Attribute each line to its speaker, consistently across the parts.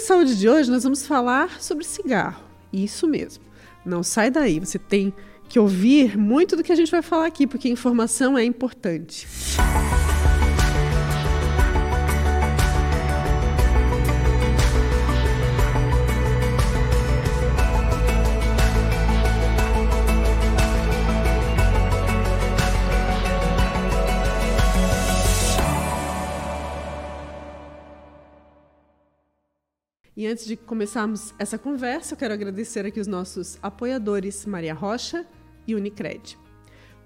Speaker 1: Viva Saúde de hoje nós vamos falar sobre cigarro. Isso mesmo. Não sai daí, você tem que ouvir muito do que a gente vai falar aqui, porque informação é importante. E antes de começarmos essa conversa, eu quero agradecer aqui os nossos apoiadores Maria Rocha e Unicred.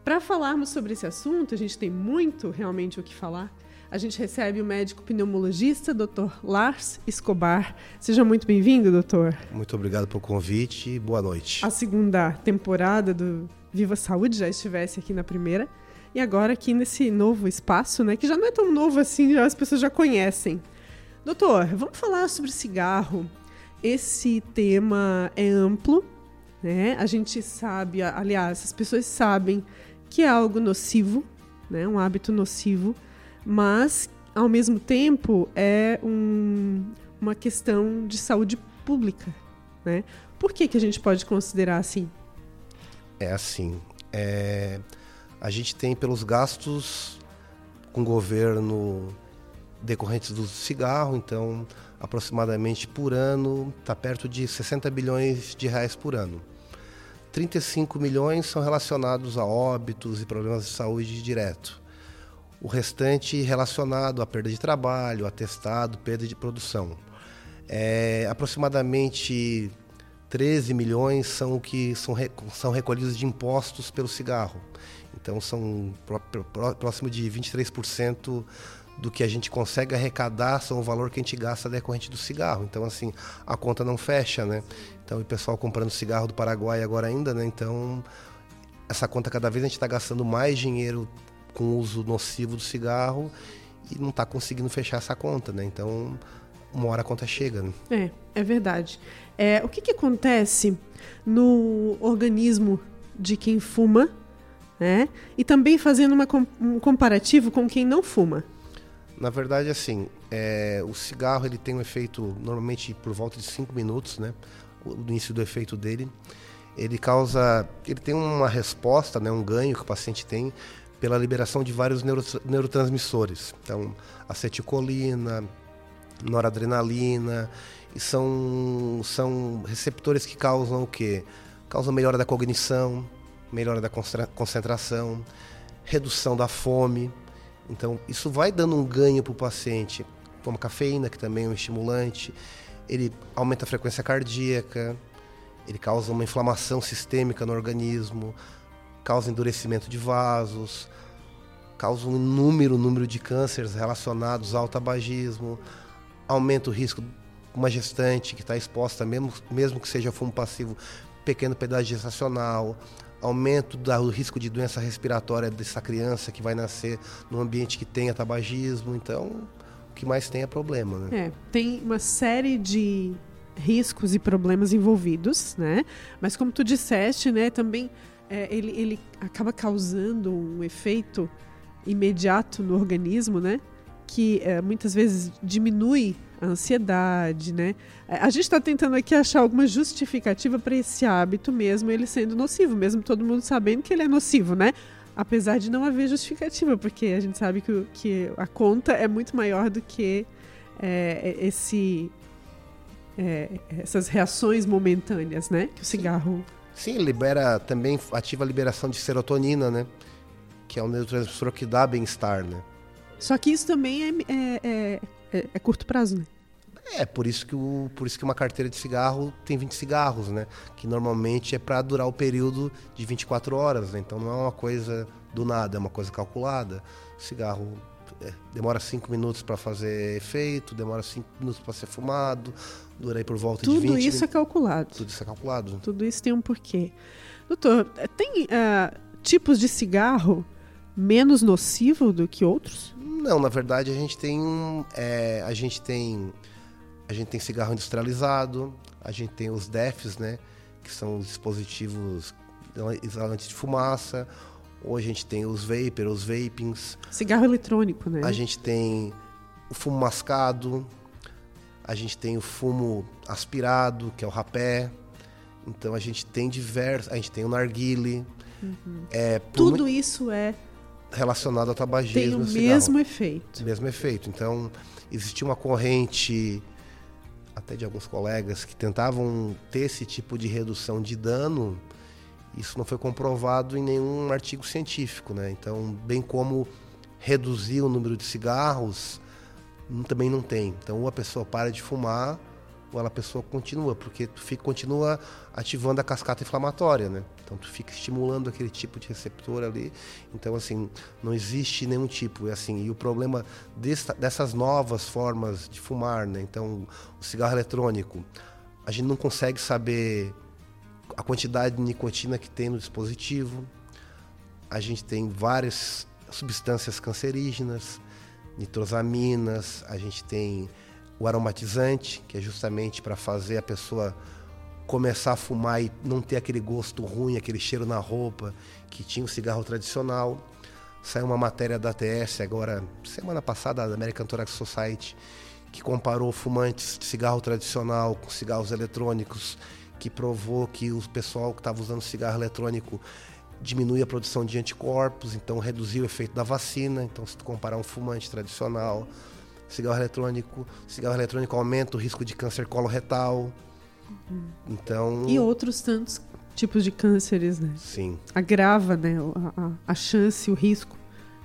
Speaker 1: Para falarmos sobre esse assunto, a gente tem muito realmente o que falar. A gente recebe o médico pneumologista, Dr. Lars Escobar. Seja muito bem-vindo, doutor.
Speaker 2: Muito obrigado pelo convite e boa noite.
Speaker 1: A segunda temporada do Viva Saúde já estivesse aqui na primeira. E agora aqui nesse novo espaço, né, que já não é tão novo assim, já as pessoas já conhecem. Doutor, vamos falar sobre cigarro. Esse tema é amplo, né? A gente sabe, aliás, as pessoas sabem que é algo nocivo, né? Um hábito nocivo, mas ao mesmo tempo é um, uma questão de saúde pública, né? Por que que a gente pode considerar assim?
Speaker 2: É assim, é, a gente tem pelos gastos com o governo decorrentes do cigarro, então aproximadamente por ano está perto de 60 bilhões de reais por ano. 35 milhões são relacionados a óbitos e problemas de saúde direto. O restante relacionado à perda de trabalho, atestado, perda de produção. É, aproximadamente 13 milhões são o que são, são recolhidos de impostos pelo cigarro. Então são próximo de 23% do que a gente consegue arrecadar são o valor que a gente gasta decorrente do cigarro. Então, assim, a conta não fecha, né? Então, o pessoal comprando cigarro do Paraguai agora ainda, né? Então, essa conta cada vez a gente está gastando mais dinheiro com o uso nocivo do cigarro e não está conseguindo fechar essa conta, né? Então, uma hora a conta chega, né?
Speaker 1: É, é verdade. É, o que, que acontece no organismo de quem fuma, né? E também fazendo uma, um comparativo com quem não fuma.
Speaker 2: Na verdade, assim, é, o cigarro ele tem um efeito normalmente por volta de 5 minutos, né? O início do efeito dele. Ele causa. Ele tem uma resposta, né, um ganho que o paciente tem pela liberação de vários neurotransmissores. Então, acetilcolina, noradrenalina, e são, são receptores que causam o quê? Causam melhora da cognição, melhora da concentração, redução da fome, então, isso vai dando um ganho para o paciente, como a cafeína, que também é um estimulante, ele aumenta a frequência cardíaca, ele causa uma inflamação sistêmica no organismo, causa endurecimento de vasos, causa um inúmero número de cânceres relacionados ao tabagismo, aumenta o risco uma gestante que está exposta, mesmo, mesmo que seja fumo passivo, pequeno pedaço gestacional, aumento do risco de doença respiratória dessa criança que vai nascer num ambiente que tenha tabagismo. Então, o que mais tem é problema. Né?
Speaker 1: É, tem uma série de riscos e problemas envolvidos, né? Mas como tu disseste, né, também é, ele, ele acaba causando um efeito imediato no organismo, né? Que é, muitas vezes diminui a ansiedade, né? É, a gente está tentando aqui achar alguma justificativa para esse hábito mesmo, ele sendo nocivo, mesmo todo mundo sabendo que ele é nocivo, né? Apesar de não haver justificativa, porque a gente sabe que, que a conta é muito maior do que é, esse, é, essas reações momentâneas, né? Que o cigarro.
Speaker 2: Sim, libera também ativa a liberação de serotonina, né? Que é um neurotransmissor que dá bem-estar, né?
Speaker 1: Só que isso também é, é, é, é, é curto prazo, né?
Speaker 2: É, por isso, que o, por isso que uma carteira de cigarro tem 20 cigarros, né? Que normalmente é para durar o período de 24 horas, né? Então não é uma coisa do nada, é uma coisa calculada. O cigarro é, demora 5 minutos para fazer efeito, demora 5 minutos para ser fumado, dura aí por volta
Speaker 1: Tudo
Speaker 2: de 20
Speaker 1: Tudo isso é calculado.
Speaker 2: Tudo isso é calculado.
Speaker 1: Tudo isso tem um porquê. Doutor, tem uh, tipos de cigarro menos nocivo do que outros?
Speaker 2: Não, na verdade a gente tem é, a gente tem a gente tem cigarro industrializado, a gente tem os DEFs, né, que são os dispositivos isolantes de fumaça, ou a gente tem os vapor, os vapings.
Speaker 1: Cigarro eletrônico, né?
Speaker 2: A gente tem o fumo mascado, a gente tem o fumo aspirado, que é o rapé. Então a gente tem diversos, a gente tem o narguile.
Speaker 1: Uhum. É, Tudo isso é
Speaker 2: relacionado ao tabagismo.
Speaker 1: Tem o mesmo efeito.
Speaker 2: O mesmo efeito. Então existia uma corrente até de alguns colegas que tentavam ter esse tipo de redução de dano. Isso não foi comprovado em nenhum artigo científico, né? Então, bem como reduzir o número de cigarros, também não tem. Então, ou a pessoa para de fumar, ou ela, a pessoa continua, porque fica, continua ativando a cascata inflamatória, né? Então, tu fica estimulando aquele tipo de receptor ali. Então, assim, não existe nenhum tipo. E, assim, e o problema dessa, dessas novas formas de fumar, né? Então, o cigarro eletrônico, a gente não consegue saber a quantidade de nicotina que tem no dispositivo. A gente tem várias substâncias cancerígenas, nitrosaminas, a gente tem o aromatizante, que é justamente para fazer a pessoa começar a fumar e não ter aquele gosto ruim, aquele cheiro na roupa que tinha o cigarro tradicional. Saiu uma matéria da ATS agora, semana passada, da American Thorax Society, que comparou fumantes de cigarro tradicional com cigarros eletrônicos, que provou que o pessoal que estava usando cigarro eletrônico diminui a produção de anticorpos, então reduzir o efeito da vacina. Então, se tu comparar um fumante tradicional, cigarro eletrônico, cigarro eletrônico aumenta o risco de câncer coloretal. Então.
Speaker 1: E outros tantos tipos de cânceres, né?
Speaker 2: Sim.
Speaker 1: Agrava, né, a, a, a chance, o risco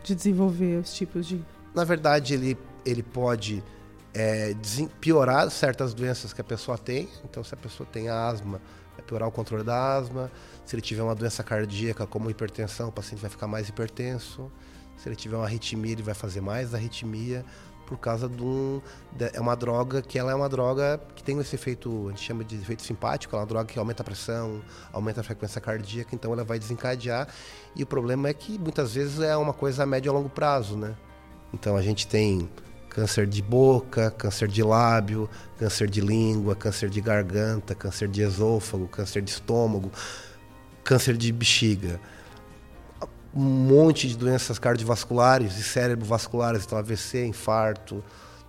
Speaker 1: de desenvolver os tipos de.
Speaker 2: Na verdade, ele, ele pode é, piorar certas doenças que a pessoa tem. Então, se a pessoa tem asma, vai piorar o controle da asma. Se ele tiver uma doença cardíaca, como hipertensão, o paciente vai ficar mais hipertenso. Se ele tiver uma arritmia, ele vai fazer mais arritmia por causa de um de, é uma droga que ela é uma droga que tem esse efeito a gente chama de efeito simpático é uma droga que aumenta a pressão aumenta a frequência cardíaca então ela vai desencadear. E o problema é que muitas vezes é uma coisa a médio e longo prazo né? Então a gente tem câncer de boca, câncer de lábio, câncer de língua, câncer de garganta, câncer de esôfago, câncer de estômago, câncer de bexiga um monte de doenças cardiovasculares e cérebrovasculares, então AVC, infarto,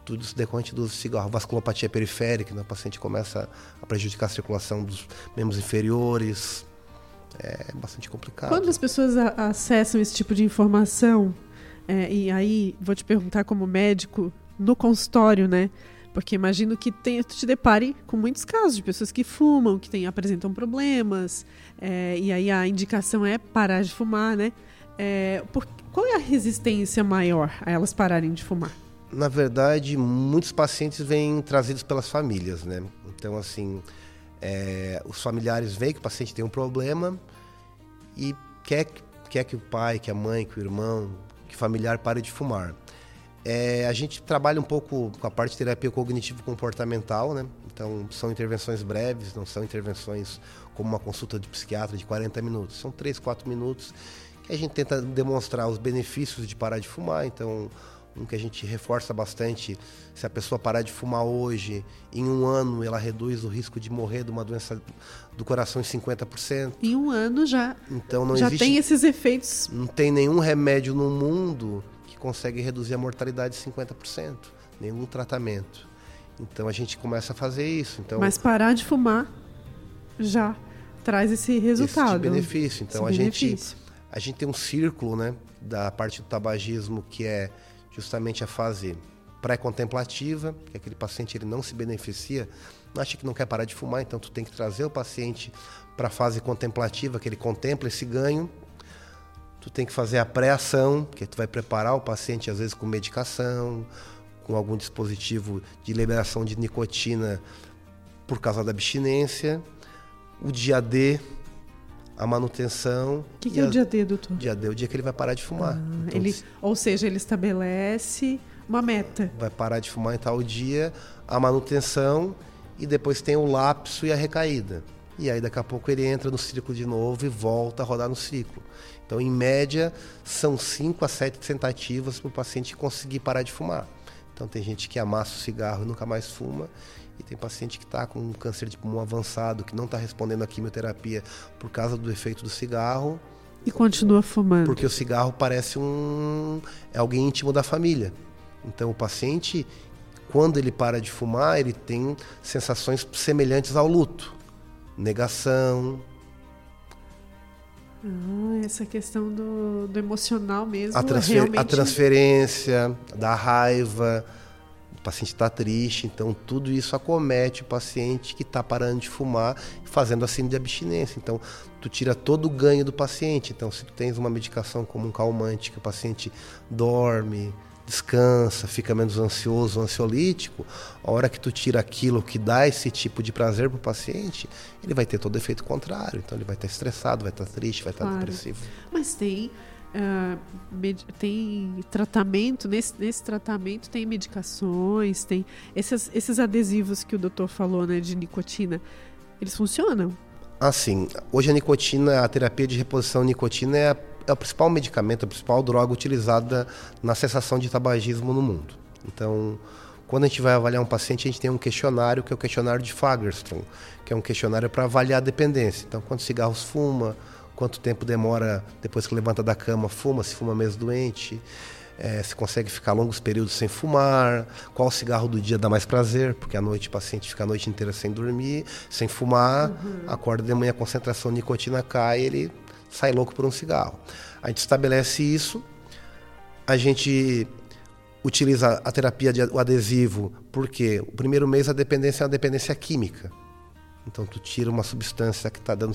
Speaker 2: tudo isso decorrente do cigarro, vasculopatia periférica, né? o paciente começa a prejudicar a circulação dos membros inferiores, é bastante complicado.
Speaker 1: Quando as pessoas acessam esse tipo de informação, é, e aí vou te perguntar como médico, no consultório, né? Porque imagino que tem, tu te depare com muitos casos de pessoas que fumam, que tem, apresentam problemas, é, e aí a indicação é parar de fumar, né? É, por, qual é a resistência maior a elas pararem de fumar?
Speaker 2: Na verdade, muitos pacientes vêm trazidos pelas famílias, né? Então, assim, é, os familiares veem que o paciente tem um problema e quer, quer que o pai, que a mãe, que o irmão, que o familiar pare de fumar. É, a gente trabalha um pouco com a parte de terapia cognitivo-comportamental, né? Então, são intervenções breves, não são intervenções como uma consulta de psiquiatra de 40 minutos. São 3, 4 minutos a gente tenta demonstrar os benefícios de parar de fumar, então um que a gente reforça bastante, se a pessoa parar de fumar hoje, em um ano ela reduz o risco de morrer de uma doença do coração em 50%.
Speaker 1: Em um ano já, então não já existe, tem esses efeitos.
Speaker 2: Não tem nenhum remédio no mundo que consegue reduzir a mortalidade em 50%, nenhum tratamento. Então a gente começa a fazer isso. Então,
Speaker 1: Mas parar de fumar já traz esse resultado.
Speaker 2: Esse benefício. Então esse a benefício. gente a gente tem um círculo né, da parte do tabagismo que é justamente a fase pré-contemplativa, que aquele paciente ele não se beneficia, não acha que não quer parar de fumar, então tu tem que trazer o paciente para a fase contemplativa, que ele contempla esse ganho. Tu tem que fazer a pré-ação, que tu vai preparar o paciente às vezes com medicação, com algum dispositivo de liberação de nicotina por causa da abstinência. O dia D, a manutenção.
Speaker 1: O que, que é o dia D, doutor?
Speaker 2: Dia D é o dia que ele vai parar de fumar. Ah,
Speaker 1: então, ele, ou seja, ele estabelece uma meta.
Speaker 2: Vai parar de fumar em tal dia, a manutenção e depois tem o lapso e a recaída. E aí daqui a pouco ele entra no ciclo de novo e volta a rodar no ciclo. Então, em média, são 5 a 7 tentativas para o paciente conseguir parar de fumar. Então tem gente que amassa o cigarro e nunca mais fuma, e tem paciente que está com um câncer de pulmão avançado, que não está respondendo à quimioterapia por causa do efeito do cigarro.
Speaker 1: E continua fumando.
Speaker 2: Porque o cigarro parece um. é alguém íntimo da família. Então o paciente, quando ele para de fumar, ele tem sensações semelhantes ao luto. Negação.
Speaker 1: Ah, essa questão do, do emocional mesmo.
Speaker 2: A, transfer, realmente... a transferência, da raiva, o paciente está triste, então tudo isso acomete o paciente que está parando de fumar e fazendo assim de abstinência. Então, tu tira todo o ganho do paciente. Então, se tu tens uma medicação como um calmante que o paciente dorme, descansa, fica menos ansioso, ansiolítico, a hora que tu tira aquilo que dá esse tipo de prazer para o paciente, ele vai ter todo o efeito contrário. Então, ele vai estar estressado, vai estar triste, vai estar claro. depressivo.
Speaker 1: Mas tem Uh, tem tratamento, nesse, nesse tratamento tem medicações, tem esses, esses adesivos que o doutor falou, né, de nicotina, eles funcionam?
Speaker 2: Assim, hoje a nicotina, a terapia de reposição nicotina é, a, é o principal medicamento, a principal droga utilizada na cessação de tabagismo no mundo. Então, quando a gente vai avaliar um paciente, a gente tem um questionário, que é o questionário de Fagerstrom, que é um questionário para avaliar a dependência. Então, quantos cigarros fuma, quanto tempo demora depois que levanta da cama, fuma, se fuma mesmo doente, é, se consegue ficar longos períodos sem fumar, qual cigarro do dia dá mais prazer, porque à noite o paciente fica a noite inteira sem dormir, sem fumar, uhum. acorda de manhã, a concentração de nicotina cai, ele sai louco por um cigarro. A gente estabelece isso, a gente utiliza a terapia de o adesivo, porque o primeiro mês a dependência é uma dependência química. Então tu tira uma substância que está dando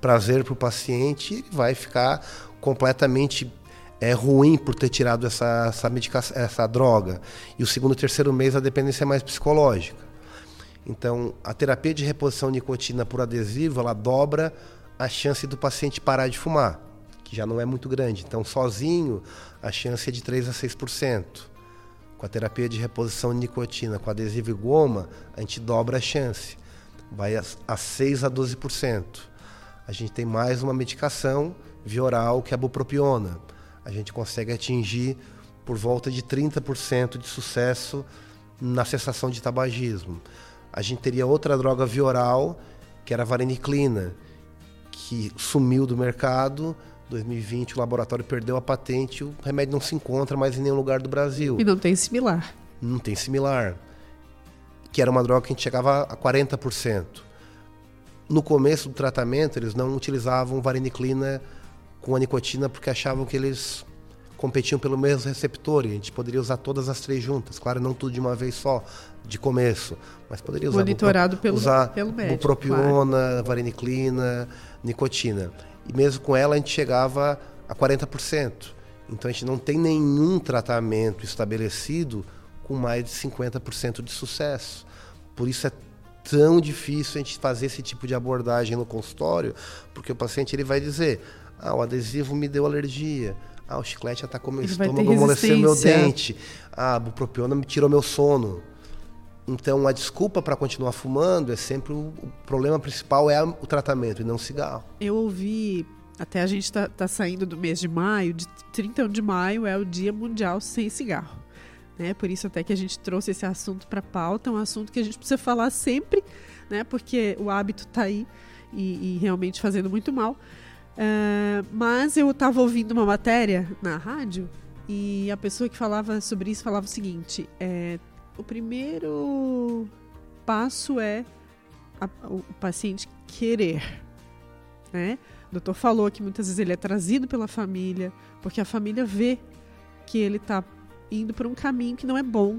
Speaker 2: prazer para o paciente e ele vai ficar completamente é ruim por ter tirado essa, essa, medicação, essa droga. E o segundo e terceiro mês a dependência é mais psicológica. Então, a terapia de reposição de nicotina por adesivo, ela dobra a chance do paciente parar de fumar, que já não é muito grande. Então, sozinho, a chance é de 3 a 6%. Com a terapia de reposição de nicotina com adesivo e goma, a gente dobra a chance vai a, a 6 a 12%. A gente tem mais uma medicação via oral que é a bupropiona. A gente consegue atingir por volta de 30% de sucesso na cessação de tabagismo. A gente teria outra droga via oral, que era a vareniclina, que sumiu do mercado. 2020 o laboratório perdeu a patente, o remédio não se encontra mais em nenhum lugar do Brasil.
Speaker 1: E não tem similar.
Speaker 2: Não tem similar que era uma droga que a gente chegava a 40%. No começo do tratamento, eles não utilizavam vareniclina com a nicotina porque achavam que eles competiam pelo mesmo receptor e a gente poderia usar todas as três juntas. Claro, não tudo de uma vez só, de começo, mas poderia usar
Speaker 1: monitorado pelo,
Speaker 2: usar
Speaker 1: pelo médico,
Speaker 2: bupropiona, claro. vareniclina, nicotina. E mesmo com ela a gente chegava a 40%. Então a gente não tem nenhum tratamento estabelecido com mais de 50% de sucesso. Por isso é tão difícil a gente fazer esse tipo de abordagem no consultório, porque o paciente ele vai dizer: ah, o adesivo me deu alergia. Ah, o chiclete atacou meu estômago, amoleceu meu dente. Ah, a bupropiona me tirou meu sono. Então, a desculpa para continuar fumando é sempre o, o, problema principal é o tratamento e não o cigarro.
Speaker 1: Eu ouvi, até a gente está tá saindo do mês de maio, de 31 de maio é o Dia Mundial Sem Cigarro. Né? Por isso até que a gente trouxe esse assunto para pauta, é um assunto que a gente precisa falar sempre, né? porque o hábito está aí e, e, realmente fazendo muito mal. Uh, mas eu estava ouvindo uma matéria na rádio e a pessoa que falava sobre isso falava o seguinte: é, o primeiro passo é a, o paciente querer, né? O doutor falou que muitas vezes ele é trazido pela família, porque a família vê que ele está indo por um caminho que não é bom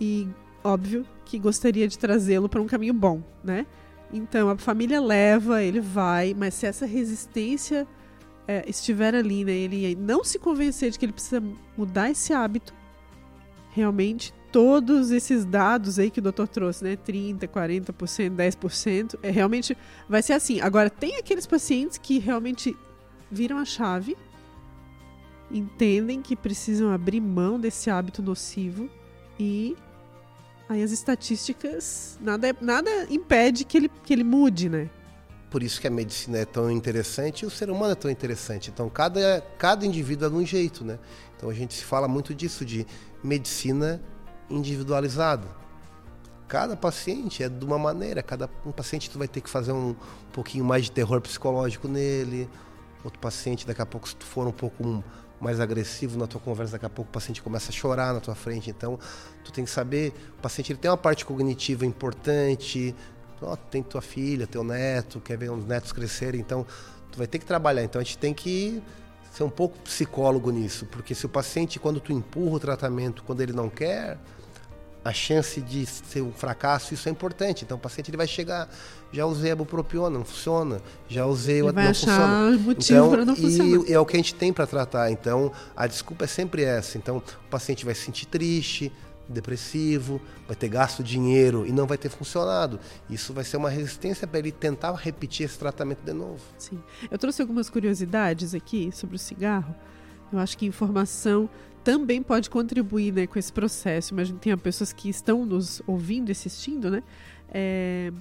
Speaker 1: e óbvio que gostaria de trazê-lo para um caminho bom, né? Então a família leva, ele vai, mas se essa resistência é, estiver ali, né, ele não se convencer de que ele precisa mudar esse hábito, realmente todos esses dados aí que o doutor trouxe, né, 30, 40%, 10%, é realmente vai ser assim. Agora tem aqueles pacientes que realmente viram a chave entendem que precisam abrir mão desse hábito nocivo e aí as estatísticas nada, nada impede que ele, que ele mude, né?
Speaker 2: Por isso que a medicina é tão interessante e o ser humano é tão interessante. Então, cada, cada indivíduo é de um jeito, né? Então, a gente se fala muito disso, de medicina individualizada. Cada paciente é de uma maneira, cada um paciente tu vai ter que fazer um, um pouquinho mais de terror psicológico nele, outro paciente daqui a pouco se tu for um pouco mais agressivo na tua conversa, daqui a pouco o paciente começa a chorar na tua frente. Então, tu tem que saber, o paciente ele tem uma parte cognitiva importante, tem tua filha, teu neto, quer ver os netos crescerem, então tu vai ter que trabalhar. Então a gente tem que ser um pouco psicólogo nisso, porque se o paciente, quando tu empurra o tratamento, quando ele não quer, a chance de ser um fracasso, isso é importante. Então o paciente ele vai chegar, já usei a bupropiona, não funciona. Já usei
Speaker 1: o
Speaker 2: não funciona.
Speaker 1: motivo então, para não funcionar.
Speaker 2: E é o que a gente tem para tratar. Então a desculpa é sempre essa. Então o paciente vai se sentir triste, depressivo, vai ter gasto dinheiro e não vai ter funcionado. Isso vai ser uma resistência para ele tentar repetir esse tratamento de novo.
Speaker 1: Sim. Eu trouxe algumas curiosidades aqui sobre o cigarro. Eu acho que informação também pode contribuir né, com esse processo. Imagina tem pessoas que estão nos ouvindo e assistindo, né? É,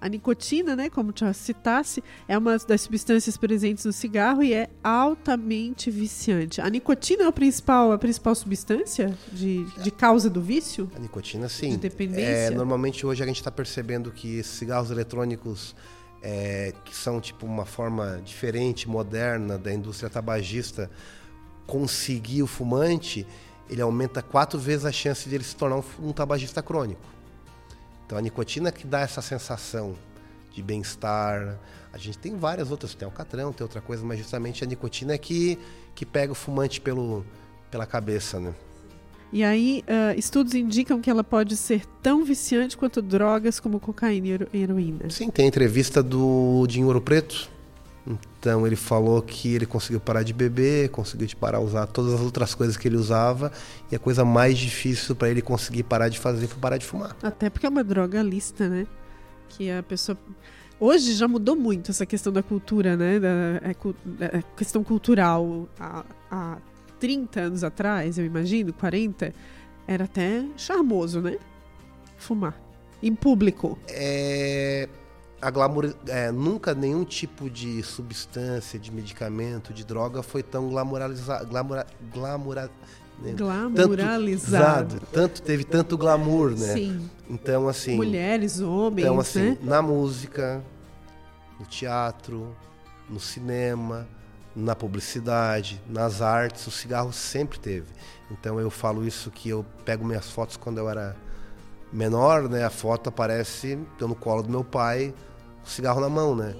Speaker 1: a nicotina, né, como já citasse, é uma das substâncias presentes no cigarro e é altamente viciante. A nicotina é a principal, a principal substância de, de causa do vício?
Speaker 2: A nicotina, sim. De
Speaker 1: dependência?
Speaker 2: É, normalmente hoje a gente está percebendo que cigarros eletrônicos é, que são tipo uma forma diferente, moderna da indústria tabagista conseguir o fumante, ele aumenta quatro vezes a chance de ele se tornar um, um tabagista crônico. Então a nicotina que dá essa sensação de bem-estar. A gente tem várias outras, tem alcatrão, tem outra coisa, mas justamente a nicotina é que, que pega o fumante pelo, pela cabeça, né?
Speaker 1: E aí, uh, estudos indicam que ela pode ser tão viciante quanto drogas como cocaína e heroína.
Speaker 2: Sim, tem a entrevista do Dinho Ouro Preto. Então ele falou que ele conseguiu parar de beber, conseguiu parar de usar todas as outras coisas que ele usava e a coisa mais difícil para ele conseguir parar de fazer foi parar de fumar.
Speaker 1: Até porque é uma droga lista, né? Que a pessoa Hoje já mudou muito essa questão da cultura, né? Da, é, é, questão cultural. Há, há 30 anos atrás, eu imagino, 40, era até charmoso, né? Fumar. Em público.
Speaker 2: É. A glamour, é, nunca nenhum tipo de substância, de medicamento, de droga foi tão glamouralizado. Glamoura, glamoura,
Speaker 1: né? Glamouralizado.
Speaker 2: Tanto, tanto, teve tanto glamour, né?
Speaker 1: Sim.
Speaker 2: Então, assim.
Speaker 1: Mulheres, homens.
Speaker 2: Então, assim,
Speaker 1: né?
Speaker 2: na música, no teatro, no cinema, na publicidade, nas artes, o cigarro sempre teve. Então eu falo isso que eu pego minhas fotos quando eu era menor, né? A foto aparece eu no colo do meu pai, o cigarro na mão, né?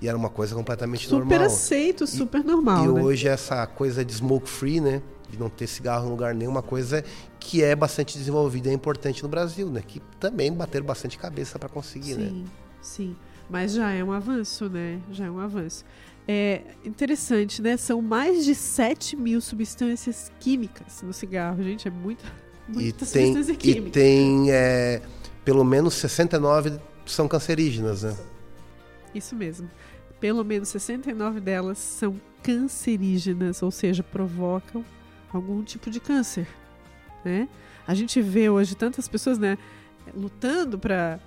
Speaker 2: E era uma coisa completamente
Speaker 1: super
Speaker 2: normal.
Speaker 1: Super aceito, super
Speaker 2: e,
Speaker 1: normal.
Speaker 2: E
Speaker 1: né?
Speaker 2: hoje essa coisa de smoke free, né? De não ter cigarro em lugar nenhum, uma coisa que é bastante desenvolvida e é importante no Brasil, né? Que também bateram bastante cabeça para conseguir,
Speaker 1: sim,
Speaker 2: né?
Speaker 1: Sim, sim. Mas já é um avanço, né? Já é um avanço. É interessante, né? São mais de 7 mil substâncias químicas no cigarro. Gente, é muita, muita
Speaker 2: e tem,
Speaker 1: substância química.
Speaker 2: E tem é, pelo menos 69 são cancerígenas, né?
Speaker 1: Isso mesmo. Pelo menos 69 delas são cancerígenas, ou seja, provocam algum tipo de câncer, né? A gente vê hoje tantas pessoas, né, lutando para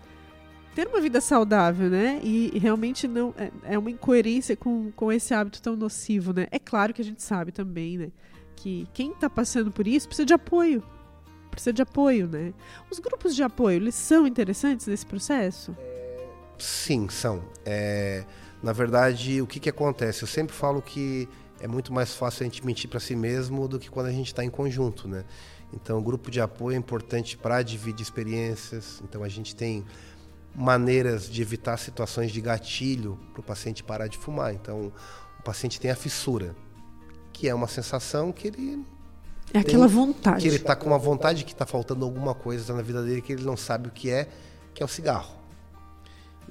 Speaker 1: ter uma vida saudável, né? E, realmente não é, é, uma incoerência com, com esse hábito tão nocivo, né? É claro que a gente sabe também, né? Que quem está passando por isso precisa de apoio. Precisa de apoio, né? Os grupos de apoio, eles são interessantes nesse processo?
Speaker 2: Sim, são. É, na verdade, o que, que acontece? Eu sempre falo que é muito mais fácil a gente mentir para si mesmo do que quando a gente está em conjunto, né? Então, o grupo de apoio é importante para dividir experiências. Então, a gente tem maneiras de evitar situações de gatilho para o paciente parar de fumar. Então, o paciente tem a fissura, que é uma sensação que ele.
Speaker 1: É aquela vontade.
Speaker 2: Que ele está com uma vontade que está faltando alguma coisa na vida dele que ele não sabe o que é, que é o cigarro.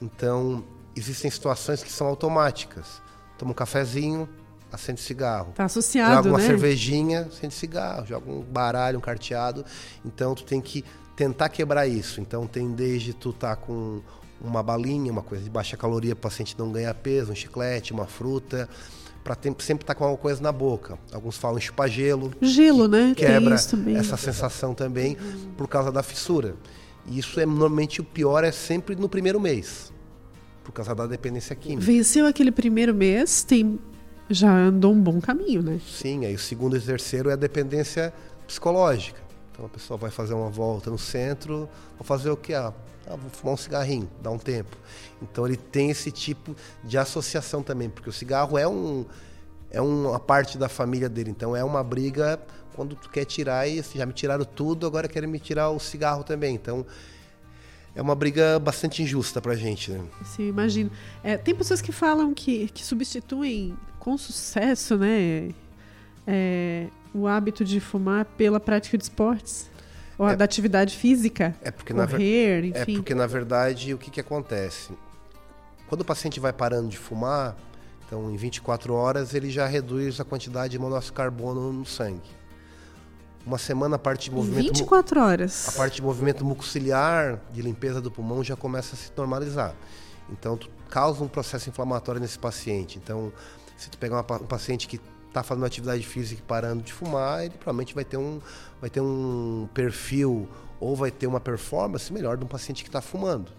Speaker 2: Então, existem situações que são automáticas. Toma um cafezinho, acende cigarro.
Speaker 1: Tá associado,
Speaker 2: joga uma
Speaker 1: né?
Speaker 2: cervejinha, acende cigarro. Joga um baralho, um carteado. Então, tu tem que tentar quebrar isso. Então tem desde tu tá com uma balinha, uma coisa de baixa caloria para o paciente não ganhar peso, um chiclete, uma fruta, para sempre estar tá com alguma coisa na boca. Alguns falam chupar gelo.
Speaker 1: Gelo, né?
Speaker 2: Quebra essa sensação também por causa da fissura. E isso é normalmente o pior é sempre no primeiro mês, por causa da dependência química.
Speaker 1: Venceu aquele primeiro mês, tem já andou um bom caminho, né?
Speaker 2: Sim, aí o segundo e terceiro é a dependência psicológica. Então a pessoa vai fazer uma volta no centro, vou fazer o que? Ah, ah, vou fumar um cigarrinho, dá um tempo. Então ele tem esse tipo de associação também, porque o cigarro é um é uma parte da família dele. Então é uma briga quando tu quer tirar e assim, já me tiraram tudo, agora querem me tirar o cigarro também. Então é uma briga bastante injusta pra gente, né?
Speaker 1: Sim, imagino. É, tem pessoas que falam que, que substituem com sucesso, né, é, o hábito de fumar pela prática de esportes. Ou é, da atividade física.
Speaker 2: É porque,
Speaker 1: correr,
Speaker 2: na,
Speaker 1: enfim.
Speaker 2: É porque, na verdade, o que, que acontece? Quando o paciente vai parando de fumar, então em 24 horas ele já reduz a quantidade de monóxido de carbono no sangue. Uma semana a parte de movimento.
Speaker 1: 24 horas.
Speaker 2: A parte de movimento mucociliar, de limpeza do pulmão, já começa a se normalizar. Então, tu causa um processo inflamatório nesse paciente. Então, se tu pegar uma, um paciente que está fazendo atividade física e parando de fumar, ele provavelmente vai ter um, vai ter um perfil ou vai ter uma performance melhor de um paciente que está fumando.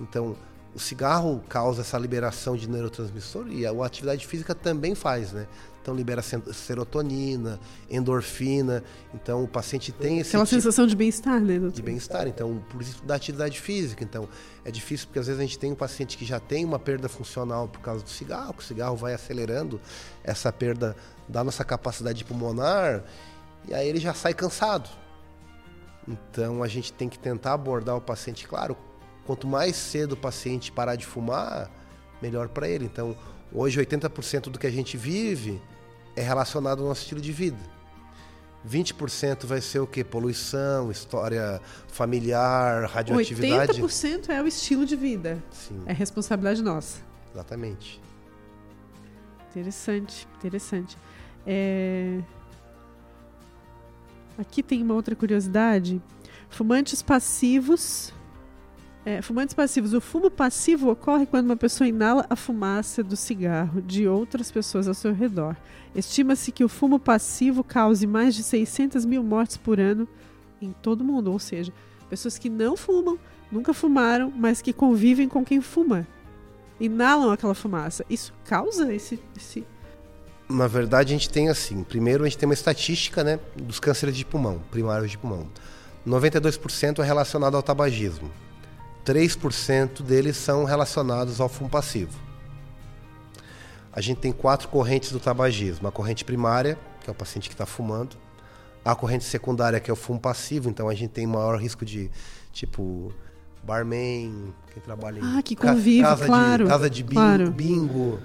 Speaker 2: Então, o cigarro causa essa liberação de neurotransmissor e a, a atividade física também faz, né? Então libera serotonina, endorfina. Então o paciente tem esse
Speaker 1: aquela tipo sensação de bem-estar, né, doutor?
Speaker 2: De bem-estar. Então por isso da atividade física. Então é difícil porque às vezes a gente tem um paciente que já tem uma perda funcional por causa do cigarro, que o cigarro vai acelerando essa perda da nossa capacidade pulmonar e aí ele já sai cansado. Então a gente tem que tentar abordar o paciente, claro, quanto mais cedo o paciente parar de fumar, melhor para ele. Então, hoje 80% do que a gente vive é relacionado ao nosso estilo de vida. 20% vai ser o que? Poluição, história familiar, radioatividade.
Speaker 1: 80% é o estilo de vida.
Speaker 2: Sim.
Speaker 1: É responsabilidade nossa.
Speaker 2: Exatamente.
Speaker 1: Interessante, interessante. É... Aqui tem uma outra curiosidade. Fumantes passivos é, fumantes passivos. O fumo passivo ocorre quando uma pessoa inala a fumaça do cigarro de outras pessoas ao seu redor. Estima-se que o fumo passivo cause mais de 600 mil mortes por ano em todo o mundo. Ou seja, pessoas que não fumam, nunca fumaram, mas que convivem com quem fuma. Inalam aquela fumaça. Isso causa esse, esse...
Speaker 2: Na verdade, a gente tem assim: primeiro, a gente tem uma estatística né, dos cânceres de pulmão, primários de pulmão. 92% é relacionado ao tabagismo. 3% deles são relacionados ao fumo passivo. A gente tem quatro correntes do tabagismo: a corrente primária, que é o paciente que está fumando, a corrente secundária, que é o fumo passivo, então a gente tem maior risco de, tipo, barman, quem trabalha em
Speaker 1: ah, que convive,
Speaker 2: casa,
Speaker 1: claro,
Speaker 2: de, casa de bingo,
Speaker 1: claro.
Speaker 2: bingo.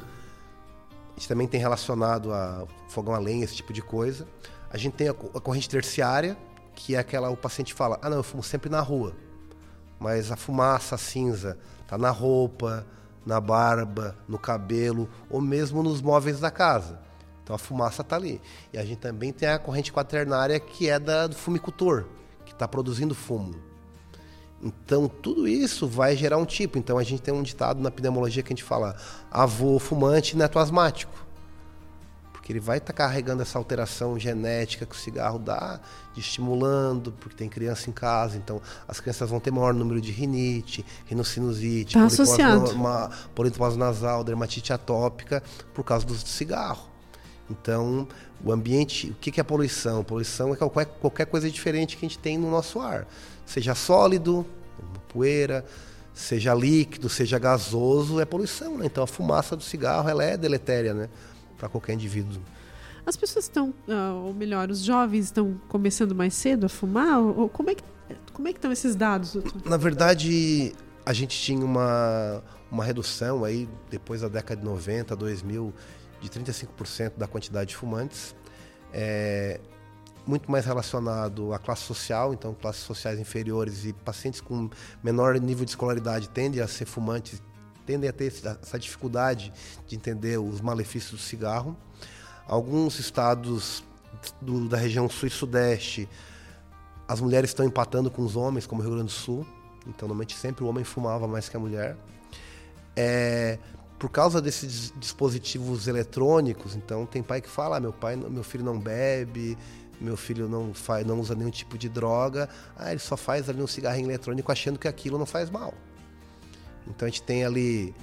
Speaker 2: A gente também tem relacionado a fogão a lenha, esse tipo de coisa. A gente tem a, a corrente terciária, que é aquela o paciente fala: "Ah, não, eu fumo sempre na rua" mas a fumaça cinza está na roupa, na barba, no cabelo ou mesmo nos móveis da casa. Então a fumaça está ali. E a gente também tem a corrente quaternária que é da, do fumicultor, que está produzindo fumo. Então tudo isso vai gerar um tipo. Então a gente tem um ditado na pneumologia que a gente fala: avô fumante neto asmático porque ele vai estar tá carregando essa alteração genética que o cigarro dá, de estimulando, porque tem criança em casa, então as crianças vão ter maior número de rinite, rinocinusite,
Speaker 1: tá associado.
Speaker 2: polipose nasal, dermatite atópica, por causa do cigarro. Então, o ambiente, o que é poluição? Poluição é qualquer, qualquer coisa diferente que a gente tem no nosso ar, seja sólido, poeira, seja líquido, seja gasoso, é poluição, né? Então a fumaça do cigarro ela é deletéria, né? Para qualquer indivíduo.
Speaker 1: As pessoas estão, ah, ou melhor, os jovens estão começando mais cedo a fumar? Ou como é que, como é que estão esses dados, doutor?
Speaker 2: Na verdade, a gente tinha uma, uma redução aí, depois da década de 90, 2000, de 35% da quantidade de fumantes. É, muito mais relacionado à classe social, então classes sociais inferiores e pacientes com menor nível de escolaridade tendem a ser fumantes tendem a ter essa dificuldade de entender os malefícios do cigarro. Alguns estados do, da região sul e sudeste, as mulheres estão empatando com os homens, como o Rio Grande do Sul. Então, normalmente, sempre o homem fumava mais que a mulher. É, por causa desses dispositivos eletrônicos, então tem pai que fala: ah, meu pai, meu filho não bebe, meu filho não faz, não usa nenhum tipo de droga, ah, ele só faz ali um cigarrinho eletrônico achando que aquilo não faz mal. Então a gente tem ali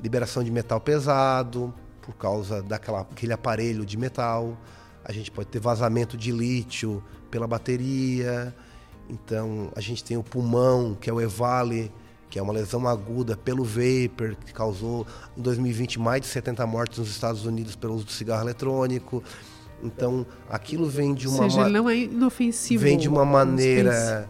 Speaker 2: liberação de metal pesado por causa daquela aquele aparelho de metal. A gente pode ter vazamento de lítio pela bateria. Então a gente tem o pulmão, que é o Evale, que é uma lesão aguda pelo vapor, que causou em 2020 mais de 70 mortes nos Estados Unidos pelo uso do cigarro eletrônico. Então, aquilo vem de uma.
Speaker 1: Ou seja, ele não é inofensivo.
Speaker 2: Vem de uma maneira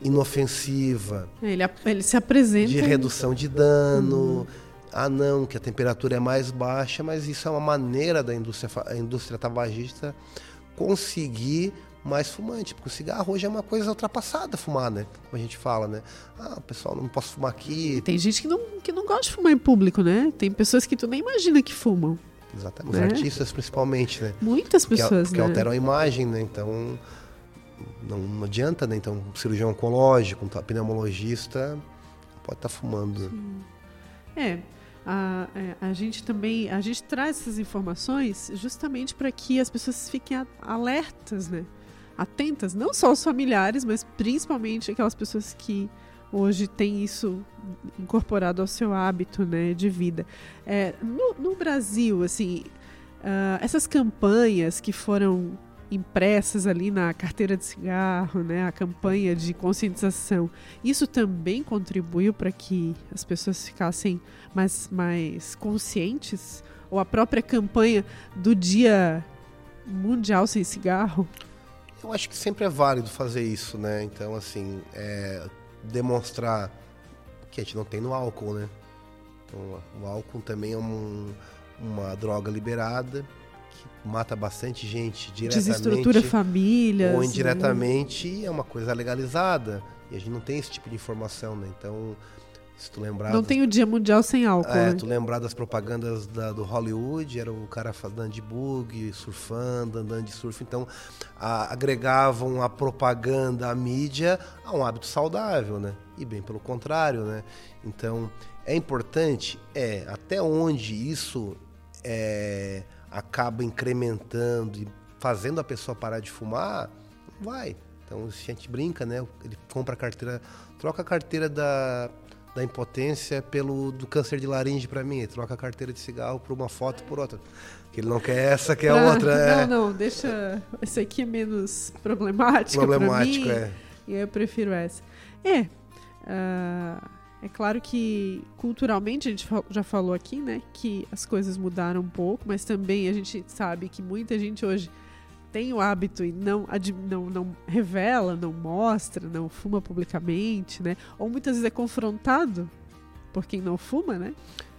Speaker 2: inofensiva.
Speaker 1: Ele, ele se apresenta.
Speaker 2: De redução de dano. Uhum. Ah, não, que a temperatura é mais baixa, mas isso é uma maneira da indústria, indústria tabagista conseguir mais fumante, porque o cigarro hoje é uma coisa ultrapassada fumar, né? Como a gente fala, né? Ah, pessoal, não posso fumar aqui.
Speaker 1: Tem gente que não, que não gosta de fumar em público, né? Tem pessoas que tu nem imagina que fumam.
Speaker 2: Exatamente. Né? Os artistas, principalmente, né?
Speaker 1: Muitas pessoas,
Speaker 2: que,
Speaker 1: né?
Speaker 2: que alteram a imagem, né? Então, não, não adianta, né? Então, um cirurgião oncológico, um pneumologista, pode estar tá fumando.
Speaker 1: Sim. É, a, é, a, gente também a gente traz essas informações justamente para que as pessoas fiquem alertas, né? Atentas, não só os familiares, mas principalmente aquelas pessoas que hoje têm isso incorporado ao seu hábito, né, de vida. É, no, no Brasil, assim, uh, essas campanhas que foram impressas ali na carteira de cigarro, né, a campanha de conscientização, isso também contribuiu para que as pessoas ficassem mais, mais conscientes? Ou a própria campanha do Dia Mundial Sem Cigarro?
Speaker 2: Eu acho que sempre é válido fazer isso, né? Então, assim, é, demonstrar que a gente não tem no álcool, né? Então, o álcool também é um, uma droga liberada mata bastante gente diretamente.
Speaker 1: Desestrutura famílias.
Speaker 2: Ou indiretamente né? é uma coisa legalizada. E a gente não tem esse tipo de informação, né? Então, se tu lembrar.
Speaker 1: Não das... tem o Dia Mundial sem álcool. É,
Speaker 2: né? tu lembrar das propagandas da, do Hollywood, era o cara andando de bug, surfando, andando de surf. Então, a, agregavam a propaganda, a mídia, a um hábito saudável, né? E bem pelo contrário, né? Então, é importante, é, até onde isso é acaba incrementando e fazendo a pessoa parar de fumar, vai. Então a gente brinca, né? Ele compra a carteira, troca a carteira da, da impotência pelo do câncer de laringe para mim, ele troca a carteira de cigarro por uma foto por outra. Que ele não quer essa, quer pra... outra.
Speaker 1: É. Não, não, deixa. Esse aqui é menos problemático. Problemático, mim, é. E eu prefiro essa. É. Uh é claro que culturalmente a gente já falou aqui, né, que as coisas mudaram um pouco, mas também a gente sabe que muita gente hoje tem o hábito e não, não, não revela, não mostra, não fuma publicamente, né? Ou muitas vezes é confrontado por quem não fuma, né?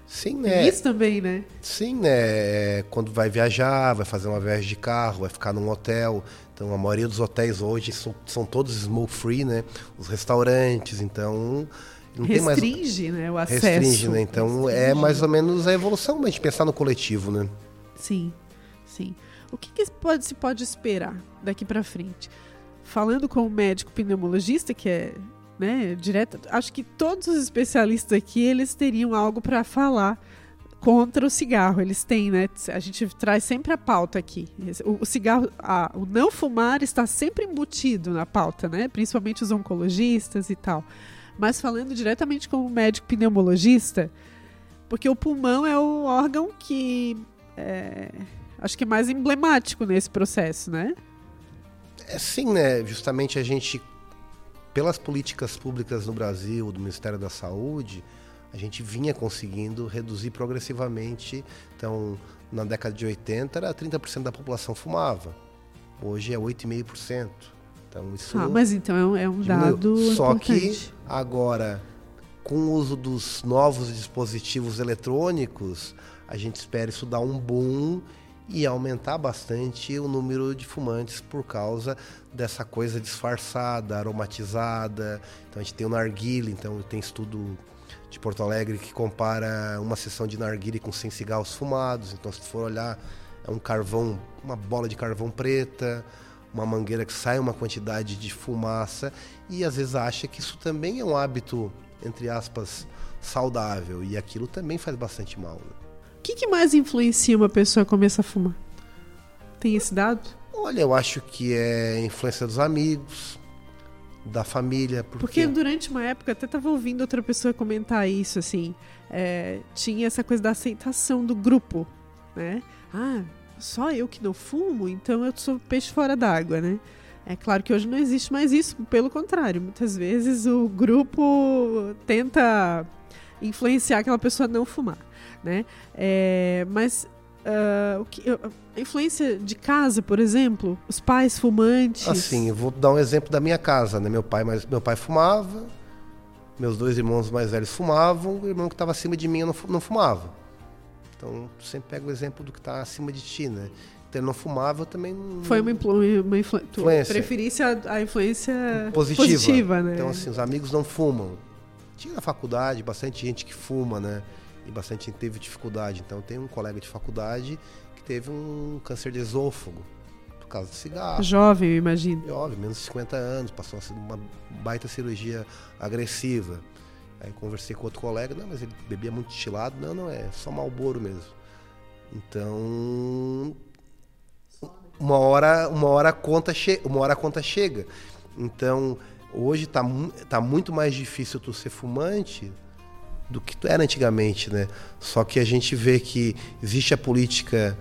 Speaker 2: Sim, né?
Speaker 1: Isso também, né?
Speaker 2: Sim, né? Quando vai viajar, vai fazer uma viagem de carro, vai ficar num hotel. Então, a maioria dos hotéis hoje são, são todos smoke free, né? Os restaurantes, então
Speaker 1: não restringe mais... né, o acesso.
Speaker 2: Restringe, né? Então restringe. é mais ou menos a evolução a gente pensar no coletivo, né?
Speaker 1: Sim, sim. O que, que pode, se pode esperar daqui para frente? Falando com o médico pneumologista, que é né, direto, acho que todos os especialistas aqui eles teriam algo para falar contra o cigarro. Eles têm, né? A gente traz sempre a pauta aqui. O, o cigarro, a, o não fumar está sempre embutido na pauta, né? Principalmente os oncologistas e tal mas falando diretamente como médico pneumologista, porque o pulmão é o órgão que é, acho que é mais emblemático nesse processo, né?
Speaker 2: É sim, né? Justamente a gente, pelas políticas públicas no Brasil, do Ministério da Saúde, a gente vinha conseguindo reduzir progressivamente. Então, na década de 80, era 30% da população fumava. Hoje é 8,5%. Então isso.
Speaker 1: Ah, mas então é um, é dado
Speaker 2: Só
Speaker 1: importante.
Speaker 2: que agora, com o uso dos novos dispositivos eletrônicos, a gente espera isso dar um boom e aumentar bastante o número de fumantes por causa dessa coisa disfarçada, aromatizada. Então a gente tem o narguile, então tem estudo de Porto Alegre que compara uma sessão de narguile com 100 cigarros fumados. Então se for olhar, é um carvão, uma bola de carvão preta, uma mangueira que sai uma quantidade de fumaça e às vezes acha que isso também é um hábito, entre aspas, saudável e aquilo também faz bastante mal. Né?
Speaker 1: O que, que, mais influencia uma pessoa a começar a fumar? Tem esse dado?
Speaker 2: Olha, eu acho que é a influência dos amigos, da família.
Speaker 1: Porque, porque durante uma época, até estava ouvindo outra pessoa comentar isso, assim, é, tinha essa coisa da aceitação do grupo, né? Ah, só eu que não fumo, então eu sou peixe fora d'água, né? É claro que hoje não existe mais isso, pelo contrário, muitas vezes o grupo tenta influenciar aquela pessoa a não fumar, né? É, mas uh, que, a influência de casa, por exemplo, os pais fumantes.
Speaker 2: Assim, eu vou dar um exemplo da minha casa, né? Meu pai, mas meu pai fumava, meus dois irmãos mais velhos fumavam, o irmão que estava acima de mim não fumava. Então, sempre pego o exemplo do que está acima de ti, né? Então, ele não fumava, eu também não...
Speaker 1: Foi uma, uma influ... influência. preferisse a, a influência positiva. positiva, né?
Speaker 2: Então, assim, os amigos não fumam. Tinha na faculdade bastante gente que fuma, né? E bastante gente teve dificuldade. Então, tem um colega de faculdade que teve um câncer de esôfago por causa do cigarro.
Speaker 1: Jovem, eu imagino.
Speaker 2: Jovem, menos de 50 anos, passou uma baita cirurgia agressiva. Aí conversei com outro colega, não, mas ele bebia muito destilado. Não, não, é só malboro mesmo. Então, uma hora, uma hora a conta chega, uma hora conta chega. Então, hoje está tá muito mais difícil tu ser fumante do que tu era antigamente, né? Só que a gente vê que existe a política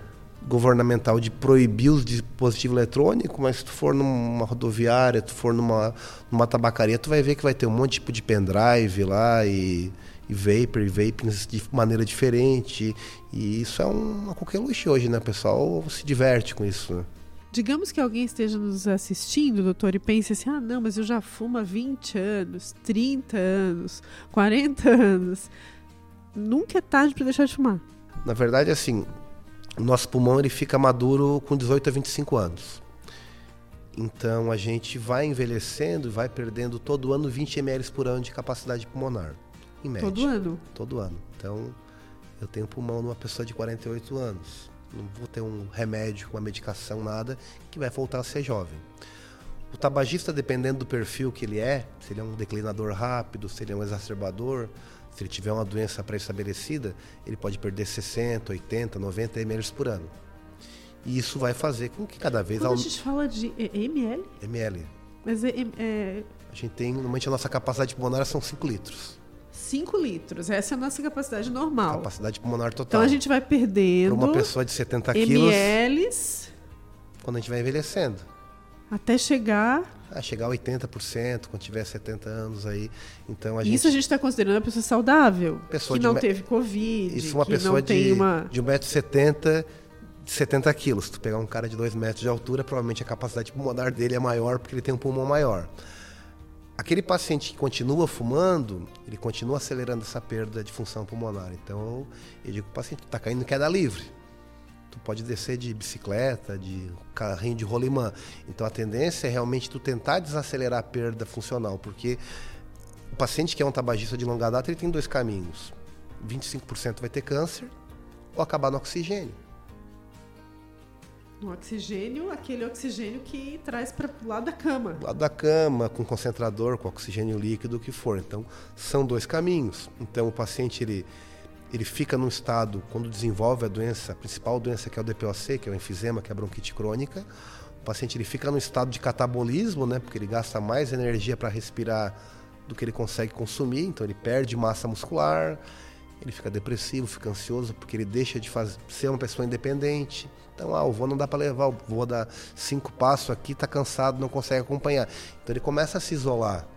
Speaker 2: governamental de proibir o dispositivo eletrônico, mas se tu for numa rodoviária, tu for numa, numa tabacaria, tu vai ver que vai ter um monte tipo de pendrive lá e, e vapor, e vaping de maneira diferente. E isso é um, uma qualquer luxo hoje, né? O pessoal se diverte com isso, né?
Speaker 1: Digamos que alguém esteja nos assistindo, doutor, e pense assim: ah, não, mas eu já fumo há 20 anos, 30 anos, 40 anos. Nunca é tarde para deixar de fumar.
Speaker 2: Na verdade, assim, o nosso pulmão ele fica maduro com 18 a 25 anos. Então a gente vai envelhecendo e vai perdendo todo ano 20 ml por ano de capacidade pulmonar, em média.
Speaker 1: Todo ano?
Speaker 2: Todo ano. Então eu tenho pulmão numa pessoa de 48 anos. Não vou ter um remédio, uma medicação, nada, que vai voltar a ser jovem. O tabagista, dependendo do perfil que ele é, se ele é um declinador rápido, se ele é um exacerbador, se ele tiver uma doença pré-estabelecida, ele pode perder 60, 80, 90 ml por ano. E isso vai fazer com que cada vez...
Speaker 1: Quando a gente fala de ml?
Speaker 2: ml.
Speaker 1: Mas é, é...
Speaker 2: A gente tem, normalmente a nossa capacidade pulmonar são 5 litros.
Speaker 1: 5 litros. Essa é a nossa capacidade normal.
Speaker 2: Capacidade pulmonar total.
Speaker 1: Então a gente vai perdendo.
Speaker 2: Para uma pessoa de 70 quilos.
Speaker 1: ml.
Speaker 2: Quando a gente vai envelhecendo.
Speaker 1: Até chegar.
Speaker 2: A chegar a 80% quando tiver 70 anos aí. Então a
Speaker 1: gente... Isso a gente está considerando uma pessoa saudável. Pessoa que não me... teve Covid.
Speaker 2: Isso uma pessoa de, uma... de 1,70m. De 70 quilos. Se tu pegar um cara de 2 metros de altura, provavelmente a capacidade pulmonar dele é maior porque ele tem um pulmão maior. Aquele paciente que continua fumando, ele continua acelerando essa perda de função pulmonar. Então, eu digo para o paciente, está caindo em queda livre. Tu pode descer de bicicleta, de carrinho de rolimã. Então, a tendência é realmente tu tentar desacelerar a perda funcional, porque o paciente que é um tabagista de longa data, ele tem dois caminhos. 25% vai ter câncer ou acabar no oxigênio.
Speaker 1: No oxigênio, aquele oxigênio que traz para o lado da cama.
Speaker 2: Do lado da cama, com concentrador, com oxigênio líquido, o que for. Então, são dois caminhos. Então, o paciente ele, ele fica num estado, quando desenvolve a doença, a principal doença que é o DPOC, que é o enfisema, que é a bronquite crônica, o paciente ele fica num estado de catabolismo, né, porque ele gasta mais energia para respirar do que ele consegue consumir, então ele perde massa muscular, ele fica depressivo, fica ansioso, porque ele deixa de fazer, ser uma pessoa independente então, ah, o vô não dá para levar, o vô dá cinco passos aqui, está cansado, não consegue acompanhar. Então ele começa a se isolar.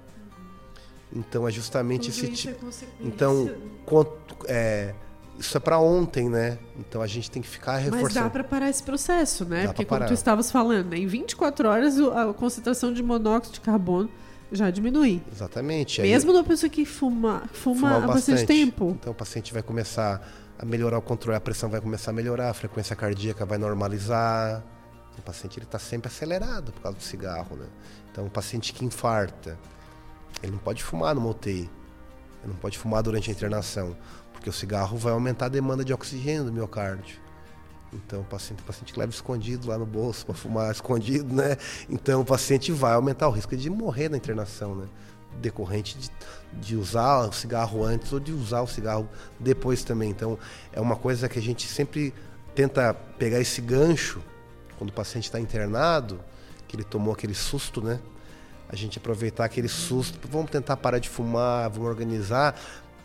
Speaker 2: Então é justamente Tudo esse tipo. É então, quanto, é, isso é para ontem, né? Então a gente tem que ficar reforçando. Mas
Speaker 1: dá para parar esse processo, né? Dá Porque como tu estavas falando, né? em 24 horas a concentração de monóxido de carbono já diminui.
Speaker 2: Exatamente.
Speaker 1: Mesmo Aí, numa pessoa que fuma, fuma há bastante tempo.
Speaker 2: Então o paciente vai começar a melhorar o controle, a pressão vai começar a melhorar, a frequência cardíaca vai normalizar. O paciente ele está sempre acelerado por causa do cigarro, né? Então, o paciente que infarta, ele não pode fumar no UTI, ele não pode fumar durante a internação, porque o cigarro vai aumentar a demanda de oxigênio do miocárdio. Então, o paciente, o paciente leva escondido lá no bolso para fumar escondido, né? Então, o paciente vai aumentar o risco de morrer na internação, né? decorrente de, de usar o cigarro antes ou de usar o cigarro depois também. Então, é uma coisa que a gente sempre tenta pegar esse gancho quando o paciente está internado, que ele tomou aquele susto, né? A gente aproveitar aquele susto, vamos tentar parar de fumar, vamos organizar,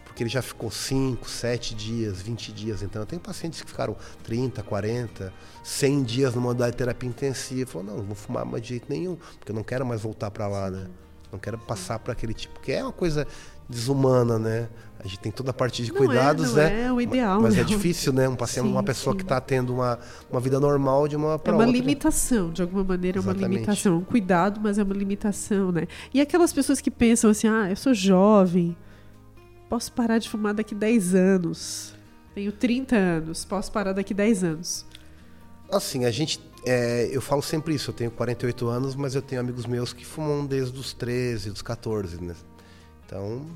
Speaker 2: porque ele já ficou 5, 7 dias, 20 dias. Então, eu tenho pacientes que ficaram 30, 40, 100 dias numa modalidade de terapia intensiva. Falou, não, não vou fumar mais de jeito nenhum, porque eu não quero mais voltar para lá, né? Não quero passar para aquele tipo, que é uma coisa desumana, né? A gente tem toda a parte de
Speaker 1: Não
Speaker 2: cuidados,
Speaker 1: é, não
Speaker 2: né?
Speaker 1: é o ideal,
Speaker 2: Mas é difícil, né? Um paciente,
Speaker 1: Sim,
Speaker 2: uma pessoa
Speaker 1: sim.
Speaker 2: que está tendo uma, uma vida normal de uma
Speaker 1: É
Speaker 2: para
Speaker 1: uma
Speaker 2: outra.
Speaker 1: limitação, de alguma maneira é uma limitação. Um cuidado, mas é uma limitação, né? E aquelas pessoas que pensam assim, ah, eu sou jovem, posso parar de fumar daqui 10 anos. Tenho 30 anos, posso parar daqui 10 anos.
Speaker 2: Assim, a gente. é, eu falo sempre isso, eu tenho 48 anos, mas eu tenho amigos meus que fumam desde os 13, dos 14, né? Então.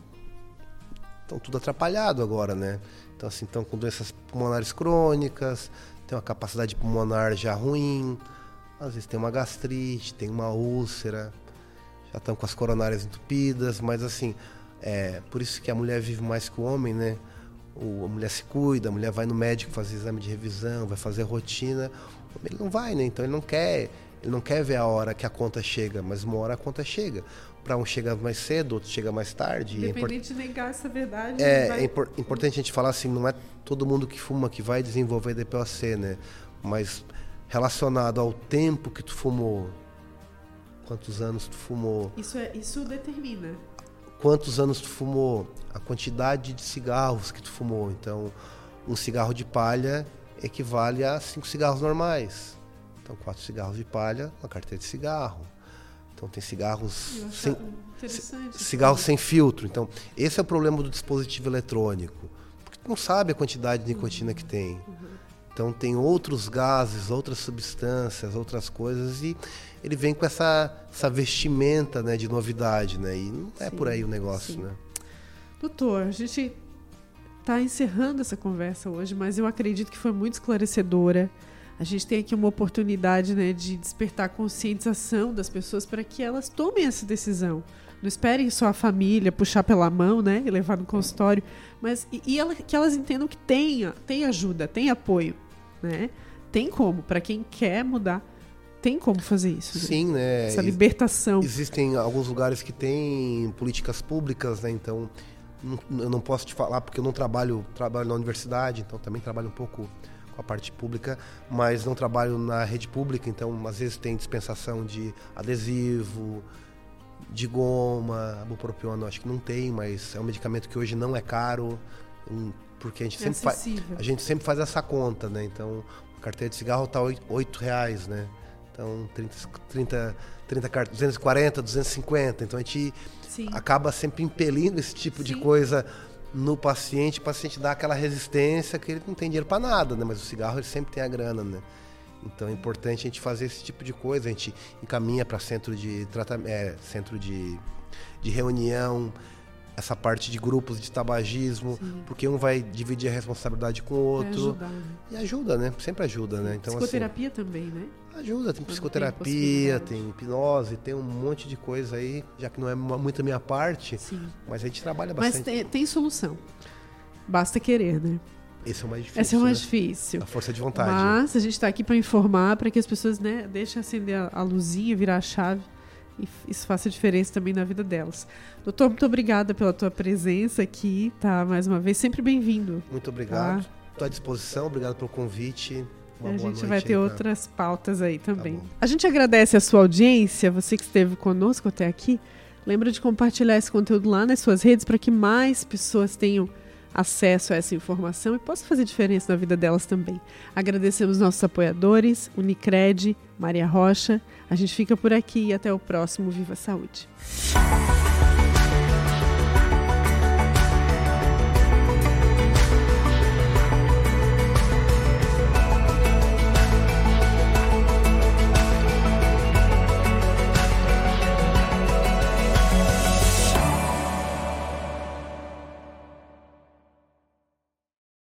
Speaker 2: Estão tudo atrapalhado agora, né? Então, assim, estão com doenças pulmonares crônicas, tem uma capacidade pulmonar já ruim, às vezes tem uma gastrite, tem uma úlcera, já estão com as coronárias entupidas, mas assim, é, por isso que a mulher vive mais que o homem, né? O, a mulher se cuida, a mulher vai no médico fazer exame de revisão, vai fazer rotina. Ele não vai, né? Então ele não quer, ele não quer ver a hora que a conta chega, mas uma hora a conta chega. Para um chega mais cedo, outro chega mais tarde. é import-
Speaker 1: Independente de negar essa verdade,
Speaker 2: é,
Speaker 1: vai-
Speaker 2: é impor- importante a gente falar assim, não é todo mundo que fuma que vai desenvolver DPOC, né? Mas relacionado ao tempo que tu fumou, quantos anos tu fumou,
Speaker 1: isso, é, isso determina.
Speaker 2: quantos anos tu fumou, a quantidade de cigarros que tu fumou. Então, um cigarro de palha equivale a cinco cigarros normais. Então, quatro cigarros de palha, uma carteira de cigarro. Então, tem cigarros sem,
Speaker 1: interessante.
Speaker 2: cigarro sem filtro. Então, esse é o problema do dispositivo eletrônico. Porque tu não sabe a quantidade de nicotina que tem. Então, tem outros gases, outras substâncias, outras coisas e ele vem com essa, essa vestimenta né, de novidade, né? E não é
Speaker 1: Sim,
Speaker 2: por aí o negócio,
Speaker 1: sim.
Speaker 2: né?
Speaker 1: Doutor, a gente está encerrando essa conversa hoje, mas eu acredito que foi muito esclarecedora. A gente tem aqui uma oportunidade né, de despertar a conscientização das pessoas para que elas tomem essa decisão. Não esperem só a família puxar pela mão né, e levar no consultório, mas e, e ela- que elas entendam que tem, tem ajuda, tem apoio. Né? Tem como, para quem quer mudar, tem como fazer isso. né?
Speaker 2: Sim, né?
Speaker 1: Essa libertação.
Speaker 2: Existem alguns lugares que têm políticas públicas, né? Então, eu não posso te falar porque eu não trabalho, trabalho na universidade, então também trabalho um pouco com a parte pública, mas não trabalho na rede pública, então às vezes tem dispensação de adesivo, de goma, bupropiona, acho que não tem, mas é um medicamento que hoje não é caro, hum, porque a gente
Speaker 1: É
Speaker 2: sempre faz a gente sempre faz essa conta, né? Então, a carteira de cigarro tá oito reais, né? Então, 30, 30, 30 cartas, 240, 250. Então, a gente
Speaker 1: Sim.
Speaker 2: acaba sempre impelindo esse tipo de
Speaker 1: Sim.
Speaker 2: coisa no paciente, o paciente dá aquela resistência que ele não tem dinheiro para nada, né? Mas o cigarro ele sempre tem a grana, né? Então é importante a gente fazer esse tipo de coisa, a gente encaminha para centro de tratamento, é, centro de, de reunião, essa parte de grupos de tabagismo,
Speaker 1: Sim.
Speaker 2: porque um vai dividir a responsabilidade com o
Speaker 1: Pra
Speaker 2: outro
Speaker 1: ajudar, né?
Speaker 2: e ajuda, né? Sempre ajuda, né? Então assim,
Speaker 1: Psicoterapia também, né?
Speaker 2: ajuda, tem
Speaker 1: tem
Speaker 2: psicoterapia,
Speaker 1: possibilidade.
Speaker 2: tem hipnose, tem um monte de coisa aí, já que não é mu- muito a minha parte,
Speaker 1: Sim.
Speaker 2: mas a gente trabalha
Speaker 1: Mas
Speaker 2: bastante.
Speaker 1: tem, tem solução. Basta querer, né?
Speaker 2: Esse é o mais difícil.
Speaker 1: Essa é o mais
Speaker 2: né?
Speaker 1: difícil.
Speaker 2: A força de vontade.
Speaker 1: Mas a gente está aqui para informar, para que as pessoas né, deixem acender a, a luzinha, virar a chave e isso faça diferença também na vida delas. Doutor, muito obrigada pela tua presença aqui, tá? Mais uma vez, sempre bem-vindo.
Speaker 2: Muito obrigado. Estou à disposição, obrigado pelo convite. Uma
Speaker 1: a gente vai
Speaker 2: aí
Speaker 1: ter
Speaker 2: pra-
Speaker 1: outras pautas aí também.
Speaker 2: bom.
Speaker 1: a gente agradece a sua audiência, você que esteve conosco até aqui. Lembra de compartilhar esse conteúdo lá nas suas redes para que mais pessoas tenham acesso a essa informação e possa fazer diferença na vida delas também. Agradecemos nossos apoiadores, Unicred, Maria Rocha. A gente fica por aqui e até o próximo Viva Saúde.